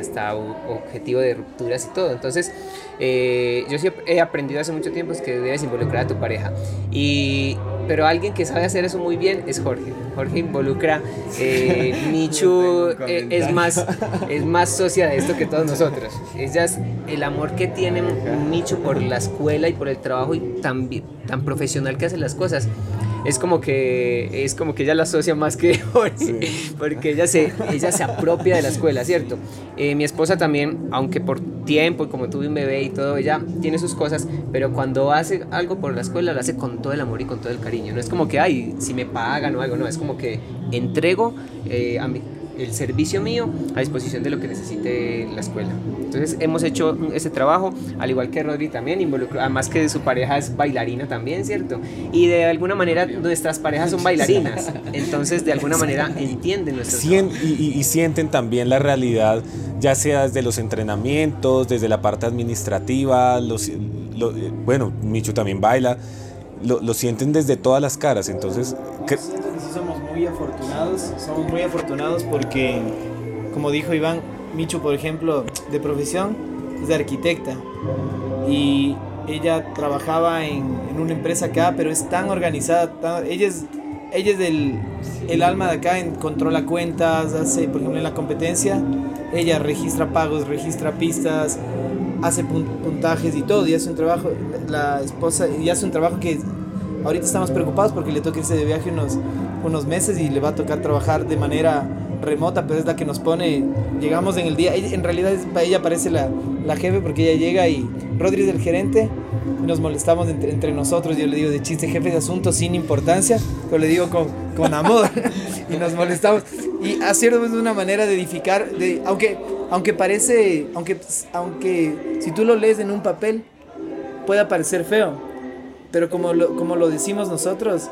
hasta objetivo de rupturas y todo. Entonces, eh, yo sí he aprendido hace mucho tiempo es que debes involucrar a tu pareja. Y, pero alguien que sabe hacer eso muy bien es Jorge. Jorge involucra. Eh, Michu eh, es, más, es más socia de esto que todos nosotros. Ella es el amor que tiene Michu por la escuela y por el trabajo y tan, tan profesional que hace las cosas es como que es como que ella la asocia más que Jorge, porque ella se, ella se apropia de la escuela, ¿cierto? Eh, mi esposa también, aunque por tiempo y como tuve un bebé y todo, ella tiene sus cosas, pero cuando hace algo por la escuela lo hace con todo el amor y con todo el cariño. No es como que, ay, si me pagan o algo, no, es como que entrego eh, a mi el servicio mío a disposición de lo que necesite la escuela. Entonces hemos hecho ese trabajo, al igual que Rodri también, involucró, además que su pareja es bailarina también, ¿cierto? Y de alguna manera nuestras parejas son bailarinas, entonces de alguna manera entienden nuestro y, y, sienten también la realidad, ya sea desde los entrenamientos, desde la parte administrativa, los, bueno, Michu también baila, lo, lo, sienten desde todas las caras, entonces muy afortunados, somos muy afortunados porque, como dijo Iván, Micho, por ejemplo, de profesión es de arquitecta. Y ella trabajaba en, en una empresa acá, pero es tan organizada, ella es, ella es del el alma de acá, en, controla cuentas, hace, por ejemplo, en la competencia, ella registra pagos, registra pistas, hace puntajes y todo, y hace un trabajo, la esposa, y hace un trabajo que ahorita estamos preocupados porque le toca irse de viaje unos unos meses y le va a tocar trabajar de manera remota, pero es la que nos pone, llegamos en el día, en realidad para ella parece la, la jefe porque ella llega y Rodri es el gerente y nos molestamos entre, entre, nosotros, yo le digo de chiste jefe de asuntos sin importancia, pero le digo con, con amor y nos molestamos y ha sido una manera de edificar, de, aunque, aunque parece, aunque, aunque si tú lo lees en un papel pueda parecer feo, pero como lo, como lo decimos nosotros,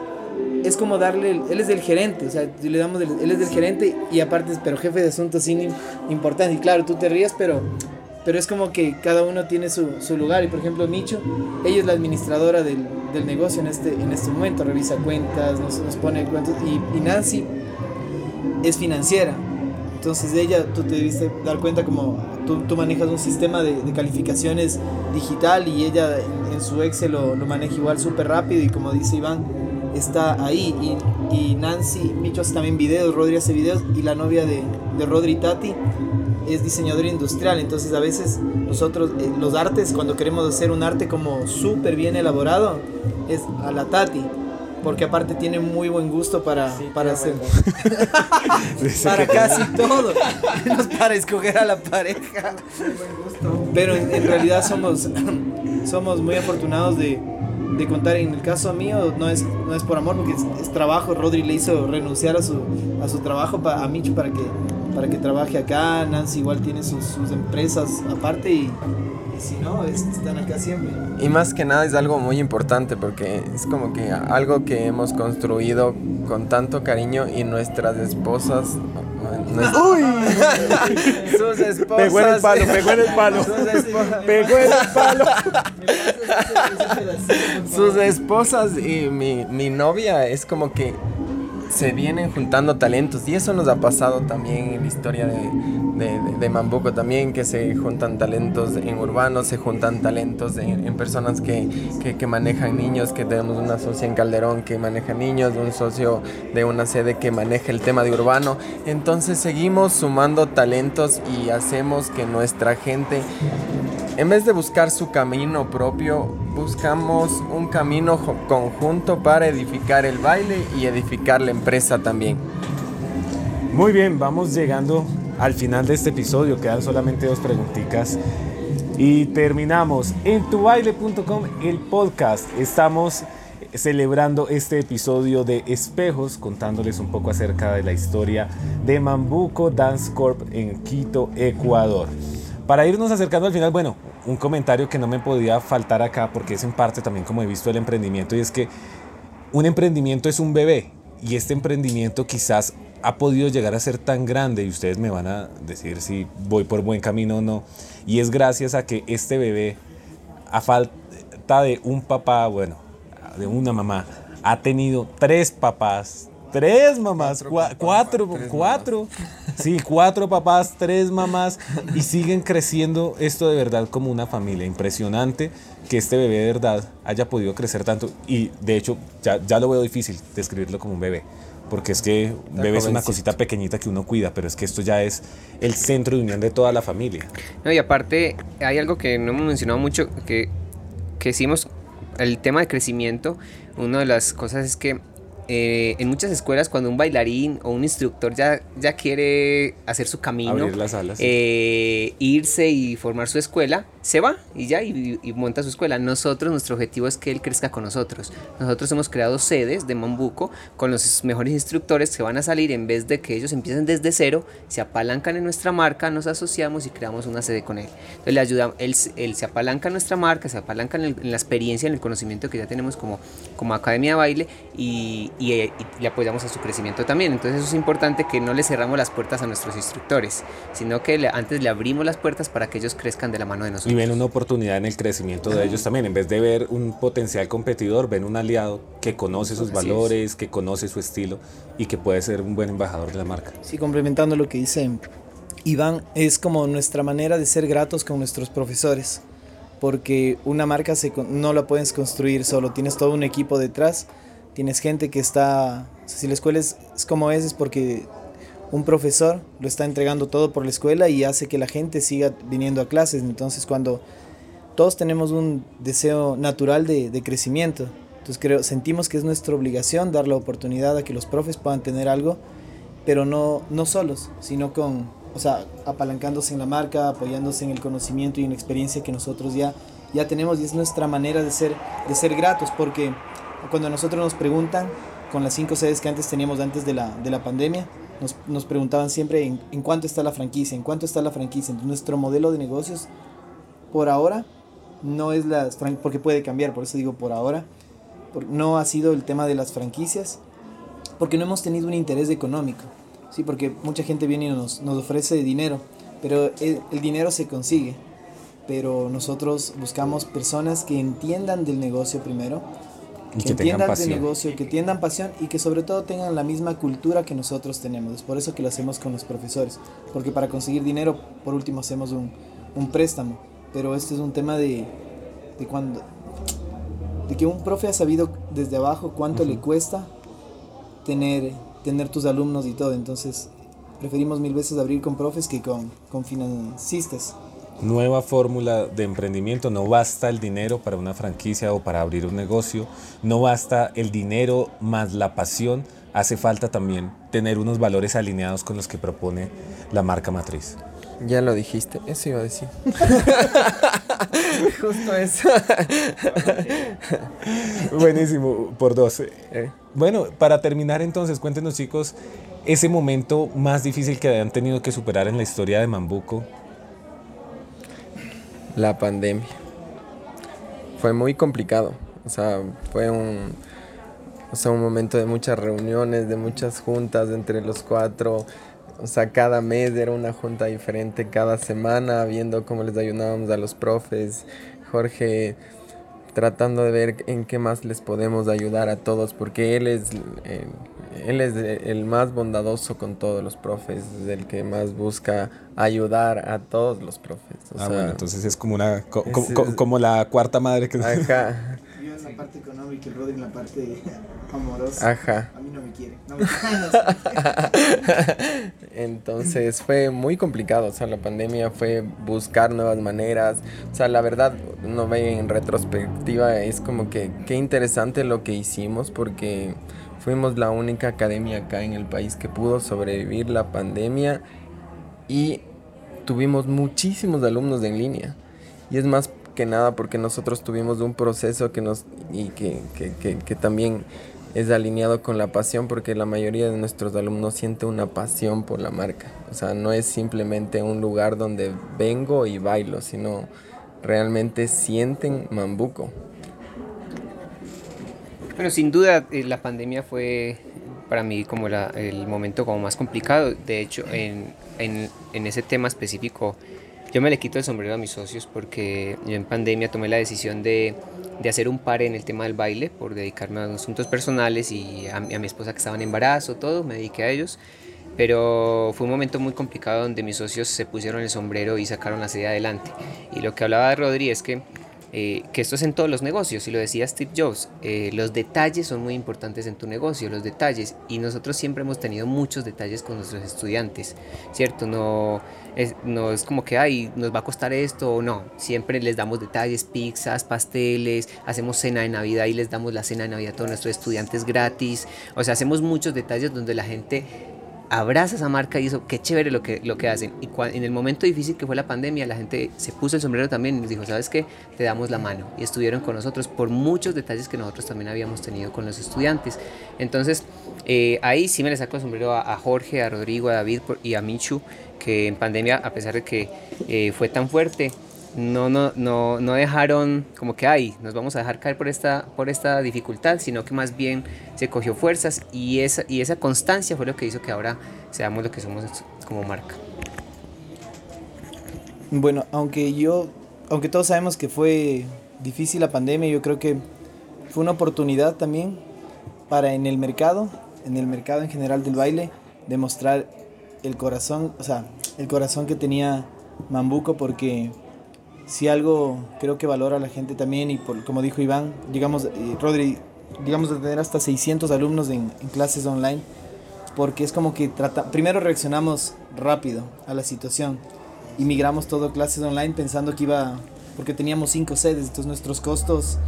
es como darle, él es el gerente, o sea, le damos, él es del gerente y aparte, pero jefe de asuntos sin importancia. Y claro, tú te rías, pero, pero es como que cada uno tiene su, su lugar. Y por ejemplo, Micho, ella es la administradora del, del, negocio en este, en este momento, revisa cuentas, nos, pone cuentas. Y, y, Nancy es financiera. Entonces ella, tú te debiste dar cuenta como tú, tú manejas un sistema de, de, calificaciones digital y ella en, en su Excel lo, lo maneja igual súper rápido y como dice Iván, está ahí. Y, y Nancy Micho hace también videos, Rodri hace videos y la novia de, de Rodri Tati es diseñadora industrial. Entonces a veces nosotros, eh, los artes, cuando queremos hacer un arte como súper bien elaborado, es a la Tati. Porque aparte tiene muy buen gusto para, para hacer. para casi todo. para escoger a la pareja. Pero en, en realidad somos, somos muy afortunados de, de contar. En el caso mío no es, no es por amor, porque es, trabajo. Rodri le hizo renunciar a su, a su trabajo, a Micho, para que, para que trabaje acá. Nancy igual tiene sus, sus empresas aparte y, y si no, están acá siempre. Y más que nada es algo muy importante porque es como que algo que hemos construido con tanto cariño y nuestras esposas Uy. Sus esposas. Pegó en el palo, pegó en el palo. Pegó en el palo. Sus esposas y mi, mi novia es como que se vienen juntando talentos y eso nos ha pasado también en la historia de, de, Mambuco también, que se juntan talentos en urbanos, se juntan talentos en, personas que, que, que, manejan niños, que tenemos una socia en Calderón que maneja niños, un socio de una sede que maneja el tema de urbano. Entonces seguimos sumando talentos y hacemos que nuestra gente en vez de buscar su camino propio, buscamos un camino conjunto para edificar el baile y edificar la empresa también. Muy bien, vamos llegando al final de este episodio. Quedan solamente dos preguntitas. Y terminamos en tubaile.com el podcast. Estamos celebrando este episodio de Espejos, contándoles un poco acerca de la historia de Mambuco Dance Corp en Quito, Ecuador. Para irnos acercando al final, bueno, un comentario que no me podía faltar acá porque es en parte también como he visto el emprendimiento y es que un emprendimiento es un bebé y este emprendimiento quizás ha podido llegar a ser tan grande y ustedes me van a decir si voy por buen camino o no y es gracias a que este bebé a falta de un papá, bueno, de una mamá, ha tenido tres papás, tres mamás, cuatro, cuatro, sí, cuatro papás, tres mamás y siguen creciendo esto de verdad como una familia. Impresionante que este bebé de verdad haya podido crecer tanto y de hecho ya, ya lo veo difícil describirlo como un bebé. Porque es que un bebé es una cosita pequeñita que uno cuida, pero es que esto ya es el centro de unión de toda la familia. No, y aparte hay algo que no hemos mencionado mucho, que, que hicimos el tema de crecimiento, una de las cosas es que eh, en muchas escuelas cuando un bailarín o un instructor ya, ya quiere hacer su camino, eh, irse y formar su escuela, se va y ya y, monta su escuela. Nosotros, nuestro objetivo es que él crezca con nosotros. Nosotros hemos creado sedes de Mambuco con los mejores instructores que van a salir en vez de que ellos empiecen desde cero, se apalancan en nuestra marca, nos asociamos y creamos una sede con él. Entonces le ayudamos, él, se apalanca en nuestra marca, se apalanca en, la experiencia, en el conocimiento que ya tenemos como, como academia de baile y, y, le apoyamos a su crecimiento también. Entonces eso es importante que no le cerramos las puertas a nuestros instructores, sino que antes le abrimos las puertas para que ellos crezcan de la mano de nosotros. Ven una oportunidad en el crecimiento de ellos también. En vez de ver un potencial competidor, ven un aliado que conoce sus valores, que conoce su estilo y que puede ser un buen embajador de la marca. Sí, complementando lo que dice Iván, es como nuestra manera de ser gratos con nuestros profesores porque una marca se, no la puedes construir solo, tienes todo un equipo detrás tienes gente que está, si la escuela es, como es, es porque un profesor lo está entregando todo por la escuela y hace que la gente siga viniendo a clases. Entonces cuando todos tenemos un deseo natural de, de crecimiento, entonces creo, sentimos que es nuestra obligación dar la oportunidad a que los profes puedan tener algo, pero no, no solos, sino con, o sea, apalancándose en la marca, apoyándose en el conocimiento y en la experiencia que nosotros ya, ya tenemos y es nuestra manera de ser, de ser gratos, porque cuando nosotros nos preguntan, con las cinco sedes que antes teníamos antes de la, de la pandemia, nos, preguntaban siempre en, en, cuánto está la franquicia, en cuánto está la franquicia. Entonces, nuestro modelo de negocios, por ahora, no es las porque puede cambiar, por eso digo por ahora, no ha sido el tema de las franquicias, porque no hemos tenido un interés económico, ¿sí? porque mucha gente viene y nos, nos ofrece dinero, pero el dinero se consigue, pero nosotros buscamos personas que entiendan del negocio primero, que, entiendan de negocio, que tengan pasión y que sobre todo tengan la misma cultura que nosotros tenemos. Es por eso que lo hacemos con los profesores. Porque para conseguir dinero, por último, hacemos un, un préstamo. Pero este es un tema de, de cuando de que un profe ha sabido desde abajo cuánto le cuesta tener, tener tus alumnos y todo. Entonces, preferimos mil veces abrir con profes que con, con financistas nueva fórmula de emprendimiento. No basta el dinero para una franquicia o para abrir un negocio. No basta el dinero más la pasión. Hace falta también tener unos valores alineados con los que propone la marca matriz. Ya lo dijiste, eso iba a decir. Justo eso. Buenísimo, por 12. Eh. Bueno, para terminar entonces, cuéntenos chicos, ese momento más difícil que hayan tenido que superar en la historia de Mambuco, la pandemia. Fue muy complicado, o sea, fue un, o sea, un momento de muchas reuniones, de muchas juntas entre los cuatro. O sea, cada mes era una junta diferente, cada semana, viendo cómo les ayudábamos a los profes. Jorge tratando de ver en qué más les podemos ayudar a todos, porque él es él es el más bondadoso con todos los profes, es el que más busca ayudar a todos los profes. ah, bueno, entonces es como una como la cuarta madre que Ajá. Parte económica y Rodri en la parte amorosa. Ajá. A mí no me quiere. No entonces fue muy complicado, o sea, la pandemia fue buscar nuevas maneras, o sea, la verdad, no ve en retrospectiva, es como que qué interesante lo que hicimos porque Fuimos la única academia acá en el país que pudo sobrevivir la pandemia y tuvimos muchísimos alumnos en línea. Y es más que nada porque nosotros tuvimos un proceso que nos y que, que también es alineado con la pasión porque la mayoría de nuestros alumnos siente una pasión por la marca. O sea, no es simplemente un lugar donde vengo y bailo, sino realmente sienten Mambuco. Bueno, sin duda eh, la pandemia fue para mí como el momento como más complicado. De hecho, en, en, ese tema específico, yo me le quito el sombrero a mis socios porque yo en pandemia tomé la decisión de, de hacer un par en el tema del baile por dedicarme a asuntos personales y a, a, mi esposa que estaba en embarazo, todo, me dediqué a ellos. Pero fue un momento muy complicado donde mis socios se pusieron el sombrero y sacaron la serie adelante. Y lo que hablaba de Rodri es que eh, que esto es en todos los negocios, y lo decía Steve Jobs, eh, los detalles son muy importantes en tu negocio, los detalles, y nosotros siempre hemos tenido muchos detalles con nuestros estudiantes, ¿cierto? No es, no es como que, ay, nos va a costar esto o no, siempre les damos detalles, pizzas, pasteles, hacemos cena de Navidad y les damos la cena de Navidad a todos nuestros estudiantes gratis, o sea, hacemos muchos detalles donde la gente abraza esa marca y eso, qué chévere lo que, lo que hacen. Y en el momento difícil que fue la pandemia, la gente se puso el sombrero también y nos dijo, ¿sabes qué? Te damos la mano. Y estuvieron con nosotros por muchos detalles que nosotros también habíamos tenido con los estudiantes. Entonces, eh, ahí sí me le saco el sombrero a, Jorge, a Rodrigo, a David y a Michu, que en pandemia, a pesar de que eh, fue tan fuerte, no, no, no, no dejaron como que, ay, nos vamos a dejar caer por esta, por esta dificultad, sino que más bien se cogió fuerzas y esa, y esa constancia fue lo que hizo que ahora seamos lo que somos como marca. Bueno, aunque yo, aunque todos sabemos que fue difícil la pandemia, yo creo que fue una oportunidad también para en el mercado, en el mercado en general del baile, demostrar el corazón, o sea, el corazón que tenía Mambuco porque si algo creo que valora la gente también y como dijo Iván, llegamos, eh, Rodri, llegamos a tener hasta 600 alumnos en, clases online porque es como que trata, primero reaccionamos rápido a la situación y migramos todo clases online pensando que iba, porque teníamos cinco sedes, entonces nuestros costos,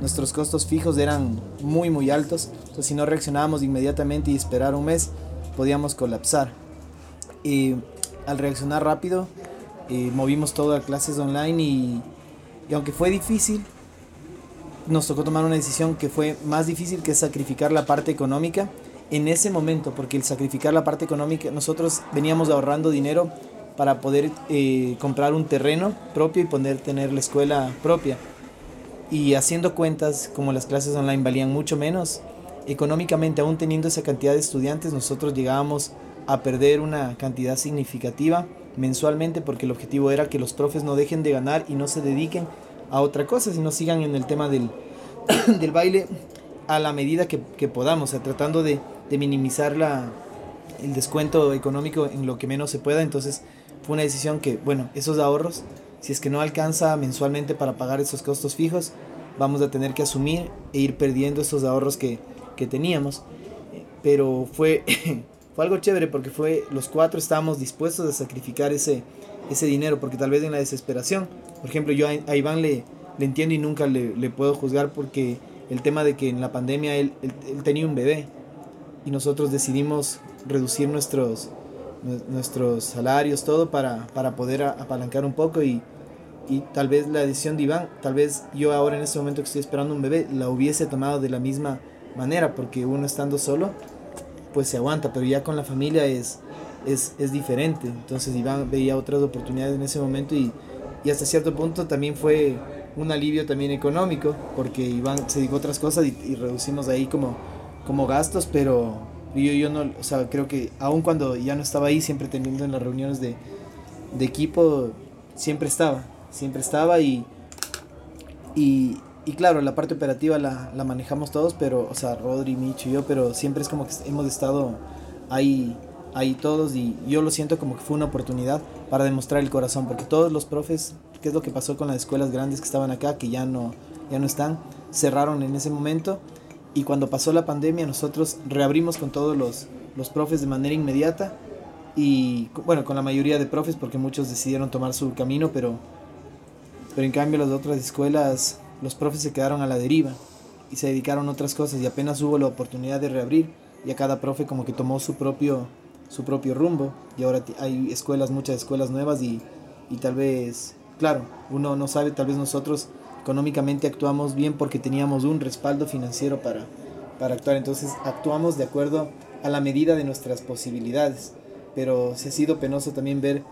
nuestros costos fijos eran muy muy altos, entonces si no reaccionábamos inmediatamente y esperar un mes, podíamos colapsar. Y al reaccionar rápido, movimos todo a clases online y, y, aunque fue difícil, nos tocó tomar una decisión que fue más difícil que sacrificar la parte económica en ese momento, porque el sacrificar la parte económica, nosotros veníamos ahorrando dinero para poder eh, comprar un terreno propio y poder tener la escuela propia. Y haciendo cuentas, como las clases online valían mucho menos, económicamente, aún teniendo esa cantidad de estudiantes, nosotros llegábamos a perder una cantidad significativa mensualmente porque el objetivo era que los profes no dejen de ganar y no se dediquen a otra cosa, sino sigan en el tema del, del baile a la medida que, que podamos, tratando de, de minimizar la, el descuento económico en lo que menos se pueda. Entonces fue una decisión que, bueno, esos ahorros, si es que no alcanza mensualmente para pagar esos costos fijos, vamos a tener que asumir e ir perdiendo esos ahorros que, que teníamos. Pero fue fue algo chévere porque fue los cuatro estábamos dispuestos a sacrificar ese, ese dinero porque tal vez en la desesperación, por ejemplo, yo a, Iván le, le, entiendo y nunca le, le, puedo juzgar porque el tema de que en la pandemia él, él, tenía un bebé y nosotros decidimos reducir nuestros, nuestros salarios, todo para, para poder apalancar un poco y, y tal vez la decisión de Iván, tal vez yo ahora en este momento que estoy esperando un bebé, la hubiese tomado de la misma manera porque uno estando solo pues se aguanta, pero ya con la familia es, es, es diferente. Entonces Iván veía otras oportunidades en ese momento y, y, hasta cierto punto también fue un alivio también económico, porque Iván se a otras cosas y, y, reducimos ahí como, como gastos, pero yo, yo no, o sea, creo que aun cuando ya no estaba ahí, siempre teniendo en las reuniones de, de equipo, siempre estaba, siempre estaba y, y, y claro, la parte operativa la, la, manejamos todos, pero, o sea, Rodri, Micho y yo, pero siempre es como que hemos estado ahí, ahí todos y yo lo siento como que fue una oportunidad para demostrar el corazón, porque todos los profes, ¿qué es lo que pasó con las escuelas grandes que estaban acá, que ya no, ya no están, cerraron en ese momento y cuando pasó la pandemia nosotros reabrimos con todos los, los profes de manera inmediata y bueno, con la mayoría de profes porque muchos decidieron tomar su camino, pero, pero en cambio las otras escuelas los profes se quedaron a la deriva y se dedicaron a otras cosas y apenas hubo la oportunidad de reabrir y a cada profe como que tomó su propio su propio rumbo y ahora hay escuelas, muchas escuelas nuevas y, y tal vez, claro, uno no sabe, tal vez nosotros económicamente actuamos bien porque teníamos un respaldo financiero para, para actuar, entonces actuamos de acuerdo a la medida de nuestras posibilidades, pero se ha sido penoso también ver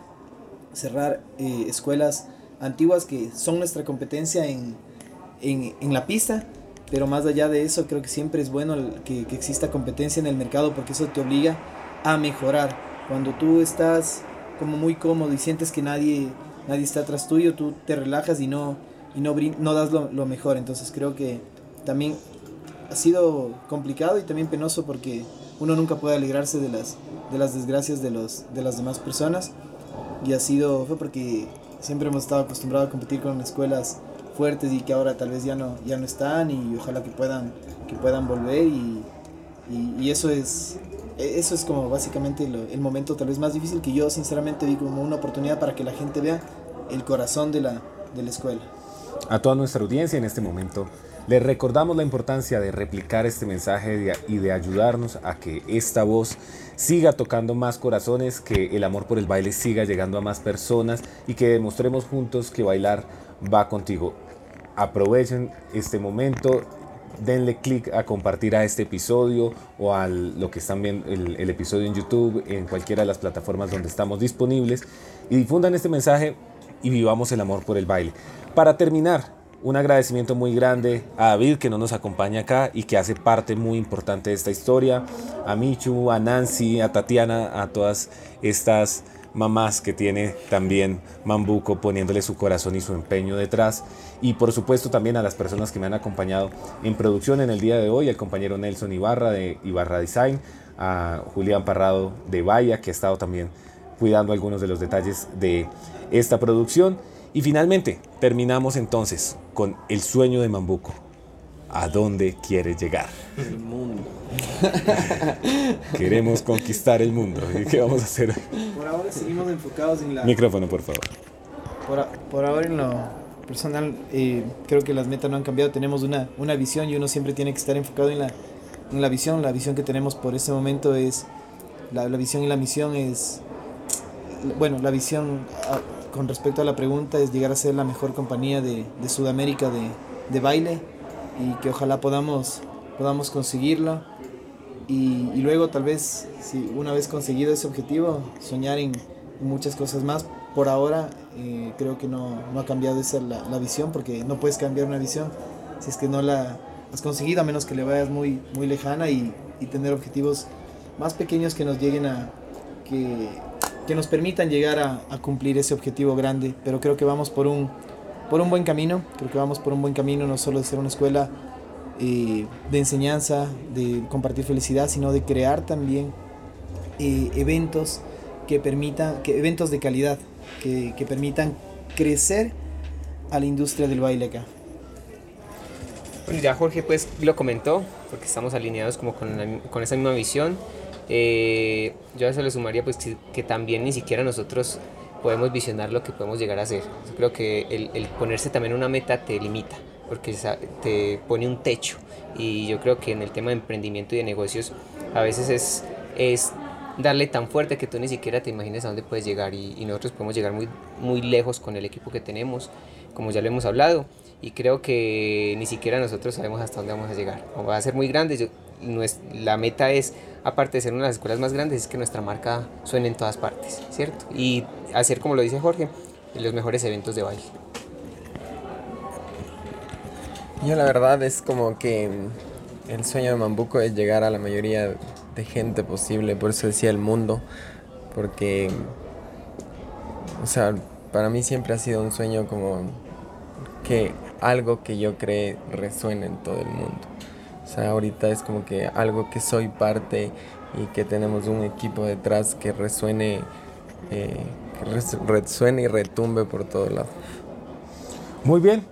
cerrar eh, escuelas antiguas que son nuestra competencia en, en, en, la pista, pero más allá de eso creo que siempre es bueno que, que, exista competencia en el mercado porque eso te obliga a mejorar. Cuando tú estás como muy cómodo y sientes que nadie, nadie está atrás tuyo, tú te relajas y no, y no, no das lo, lo mejor. Entonces creo que también ha sido complicado y también penoso porque uno nunca puede alegrarse de las, de las desgracias de, los, de las demás personas. Y ha sido, fue porque siempre hemos estado acostumbrados a competir con escuelas fuertes y que ahora tal vez ya no, ya no están y ojalá que puedan, que puedan volver y, y, y eso es eso es como básicamente lo, el momento tal vez más difícil que yo sinceramente vi como una oportunidad para que la gente vea el corazón de la, de la escuela. A toda nuestra audiencia en este momento, les recordamos la importancia de replicar este mensaje y de ayudarnos a que esta voz siga tocando más corazones, que el amor por el baile siga llegando a más personas y que demostremos juntos que bailar va contigo. Aprovechen este momento, denle clic a compartir a este episodio o a lo que están viendo el, el, episodio en YouTube, en cualquiera de las plataformas donde estamos disponibles y difundan este mensaje y vivamos el amor por el baile. Para terminar, un agradecimiento muy grande a David que no nos acompaña acá y que hace parte muy importante de esta historia, a Michu, a Nancy, a Tatiana, a todas estas mamás que tiene también Mambuco poniéndole su corazón y su empeño detrás y por supuesto también a las personas que me han acompañado en producción en el día de hoy, al compañero Nelson Ibarra de Ibarra Design, a Julián Parrado de Vaya que ha estado también cuidando algunos de los detalles de esta producción y finalmente terminamos entonces con el sueño de Mambuco. ¿A dónde quieres llegar? El mundo. Queremos conquistar el mundo. ¿Y qué vamos a hacer? Por ahora seguimos enfocados en la... Micrófono, por favor. Por, por ahora en lo personal, eh, creo que las metas no han cambiado. Tenemos una, una visión y uno siempre tiene que estar enfocado en la, en la visión. La visión que tenemos por este momento es... La, la visión y la misión es... Bueno, la visión a, con respecto a la pregunta es llegar a ser la mejor compañía de, de Sudamérica de, de baile y que ojalá podamos, podamos conseguirlo. Y, y, luego tal vez, si una vez conseguido ese objetivo, soñar en, en muchas cosas más. Por ahora eh, creo que no, no, ha cambiado esa la, la, visión, porque no puedes cambiar una visión si es que no la has conseguido, a menos que le vayas muy, muy lejana y, y tener objetivos más pequeños que nos lleguen a... que, que nos permitan llegar a, a cumplir ese objetivo grande. Pero creo que vamos por un, por un buen camino, creo que vamos por un buen camino, no solo de ser una escuela eh, de enseñanza, de compartir felicidad, sino de crear también eh, eventos que permitan, que, eventos de calidad, que, que, permitan crecer a la industria del baile acá. Bueno, ya Jorge pues lo comentó, porque estamos alineados como con, la, con esa misma visión. Eh, yo a eso le sumaría pues que, que también ni siquiera nosotros podemos visionar lo que podemos llegar a hacer. Yo creo que el, el, ponerse también una meta te limita, porque te pone un techo. Y yo creo que en el tema de emprendimiento y de negocios a veces es, es darle tan fuerte que tú ni siquiera te imagines a dónde puedes llegar. Y, y nosotros podemos llegar muy, muy lejos con el equipo que tenemos, como ya lo hemos hablado. Y creo que ni siquiera nosotros sabemos hasta dónde vamos a llegar. O va a ser muy grande. Yo, la meta es, aparte de ser una de las escuelas más grandes, es que nuestra marca suene en todas partes, ¿cierto? Y hacer, como lo dice Jorge, los mejores eventos de baile. Yo la verdad es como que el sueño de Mambuco es llegar a la mayoría de gente posible, por eso decía el mundo, porque, o sea, para mí siempre ha sido un sueño como que algo que yo cree resuene en todo el mundo. Sea, ahorita es como que algo que soy parte y que tenemos un equipo detrás que resuene, eh, que resuene y retumbe por todo lado. Muy bien,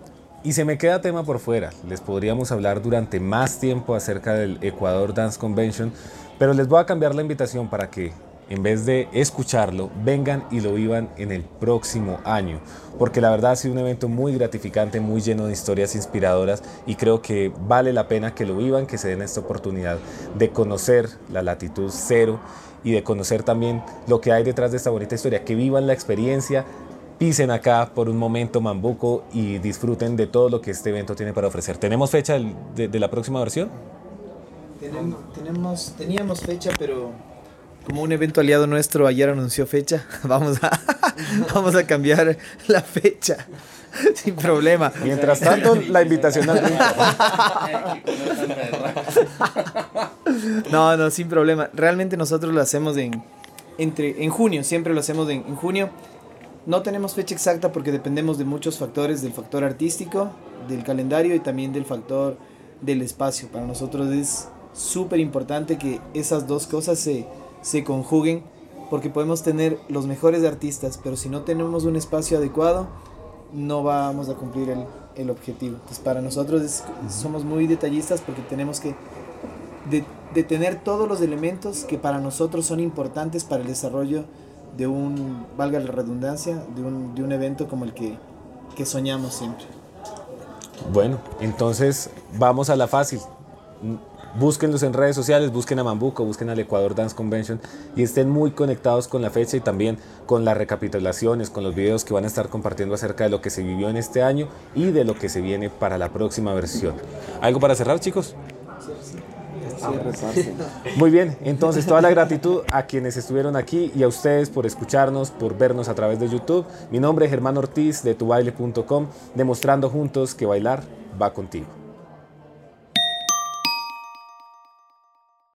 y se me queda tema por fuera. Les podríamos hablar durante más tiempo acerca del Ecuador Dance Convention, pero les voy a cambiar la invitación para que en vez de escucharlo, vengan y lo vivan en el próximo año, porque la verdad ha sido un evento muy gratificante, muy lleno de historias inspiradoras y creo que vale la pena que lo vivan, que se den esta oportunidad de conocer la latitud cero y de conocer también lo que hay detrás de esta bonita historia, que vivan la experiencia, pisen acá por un momento Mambuco y disfruten de todo lo que este evento tiene para ofrecer. ¿Tenemos fecha de, la próxima versión? Teníamos fecha, pero como un evento aliado nuestro ayer anunció fecha, vamos a, vamos a cambiar la fecha. Sin problema. Mientras tanto, la invitación al No, no, sin problema. Realmente nosotros lo hacemos en, entre, en junio, siempre lo hacemos en junio. No tenemos fecha exacta porque dependemos de muchos factores, del factor artístico, del calendario y también del factor del espacio. Para nosotros es súper importante que esas dos cosas se, se conjuguen porque podemos tener los mejores artistas, pero si no tenemos un espacio adecuado, no vamos a cumplir el, el objetivo. Entonces para nosotros somos muy detallistas porque tenemos que de, de tener todos los elementos que para nosotros son importantes para el desarrollo de un, valga la redundancia, de un, de un evento como el que, que soñamos siempre. Bueno, entonces vamos a la fácil. Búsquenlos en redes sociales, busquen a Mambuco, busquen al Ecuador Dance Convention y estén muy conectados con la fecha y también con las recapitulaciones, con los videos que van a estar compartiendo acerca de lo que se vivió en este año y de lo que se viene para la próxima versión. ¿Algo para cerrar, chicos? Muy bien, entonces toda la gratitud a quienes estuvieron aquí y a ustedes por escucharnos, por vernos a través de YouTube. Mi nombre es Germán Ortiz de tubaile.com, demostrando juntos que bailar va contigo.